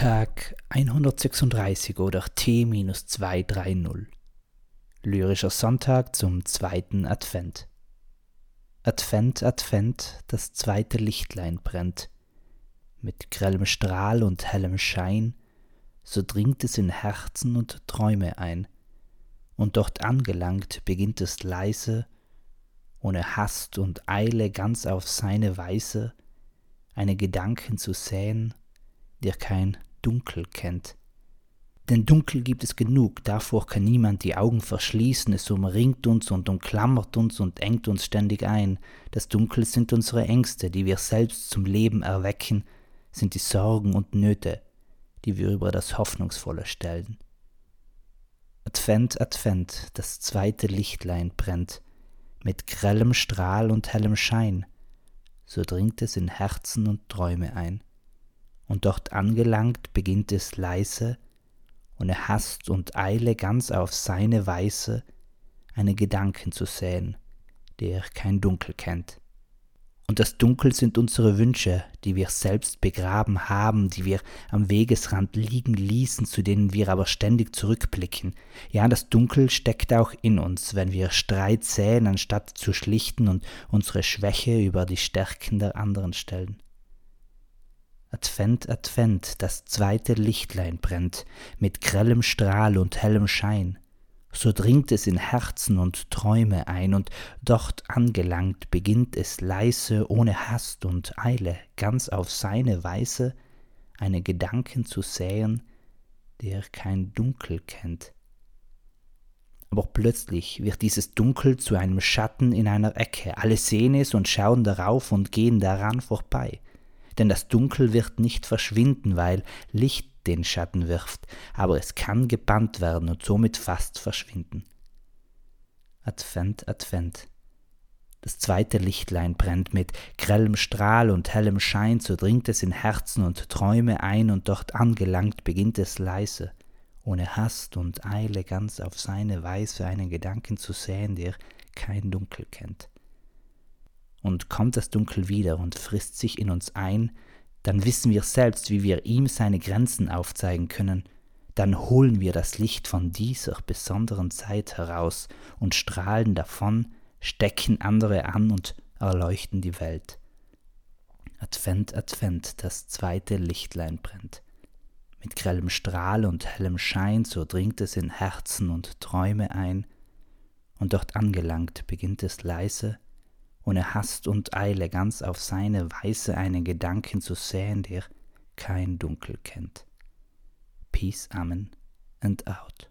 Tag 136 oder T-230. Lyrischer Sonntag zum zweiten Advent. Advent, Advent, das zweite Lichtlein brennt. Mit grellem Strahl und hellem Schein, so dringt es in Herzen und Träume ein. Und dort angelangt beginnt es leise, ohne Hast und Eile ganz auf seine Weise, eine Gedanken zu säen der kein Dunkel kennt. Denn Dunkel gibt es genug, davor kann niemand die Augen verschließen, es umringt uns und umklammert uns und engt uns ständig ein. Das Dunkel sind unsere Ängste, die wir selbst zum Leben erwecken, sind die Sorgen und Nöte, die wir über das Hoffnungsvolle stellen. Advent, Advent, das zweite Lichtlein brennt, mit grellem Strahl und hellem Schein, so dringt es in Herzen und Träume ein und dort angelangt beginnt es leise, ohne Hast und Eile ganz auf seine Weise eine Gedanken zu säen, der kein Dunkel kennt. Und das Dunkel sind unsere Wünsche, die wir selbst begraben haben, die wir am Wegesrand liegen ließen, zu denen wir aber ständig zurückblicken. Ja, das Dunkel steckt auch in uns, wenn wir Streit säen, anstatt zu schlichten und unsere Schwäche über die Stärken der anderen stellen. Advent, Advent, das zweite Lichtlein brennt, mit grellem Strahl und hellem Schein. So dringt es in Herzen und Träume ein, und dort angelangt beginnt es leise, ohne Hast und Eile, ganz auf seine Weise, eine Gedanken zu säen, der kein Dunkel kennt. Aber plötzlich wird dieses Dunkel zu einem Schatten in einer Ecke, alle sehen es und schauen darauf und gehen daran vorbei denn das Dunkel wird nicht verschwinden, weil Licht den Schatten wirft, aber es kann gebannt werden und somit fast verschwinden. Advent, Advent. Das zweite Lichtlein brennt mit grellem Strahl und hellem Schein, so dringt es in Herzen und Träume ein, und dort angelangt beginnt es leise, ohne Hast und Eile ganz auf seine Weise einen Gedanken zu säen, der kein Dunkel kennt und kommt das Dunkel wieder und frisst sich in uns ein, dann wissen wir selbst, wie wir ihm seine Grenzen aufzeigen können, dann holen wir das Licht von dieser besonderen Zeit heraus und strahlen davon, stecken andere an und erleuchten die Welt. Advent, Advent, das zweite Lichtlein brennt. Mit grellem Strahl und hellem Schein, so dringt es in Herzen und Träume ein, und dort angelangt beginnt es leise, ohne Hast und Eile ganz auf seine Weise einen Gedanken zu säen, der kein Dunkel kennt. Peace, Amen and out.